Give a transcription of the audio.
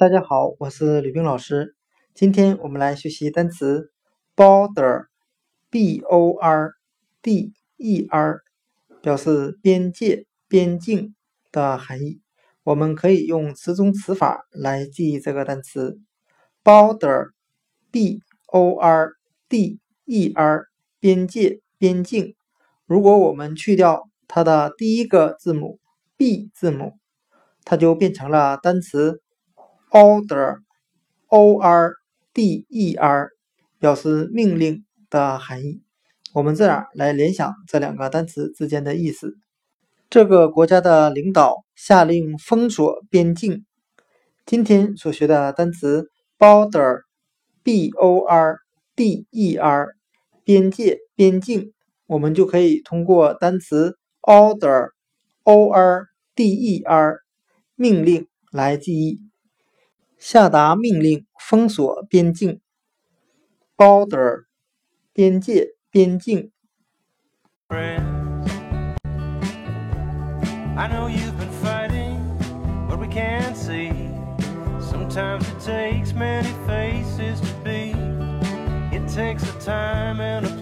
大家好，我是吕冰老师。今天我们来学习单词 border，b-o-r-d-e-r，表示边界、边境的含义。我们可以用词中词法来记忆这个单词 border，b-o-r-d-e-r，边界、边境。如果我们去掉它的第一个字母 b 字母，它就变成了单词。order，o-r-d-e-r，表示命令的含义。我们这样来联想这两个单词之间的意思：这个国家的领导下令封锁边境。今天所学的单词 border，b-o-r-d-e-r，边界、边境，我们就可以通过单词 order，o-r-d-e-r，命令来记忆。下达命令封锁边境，border，边界、边境。Sometimes it takes many faces to be. It takes a time and a.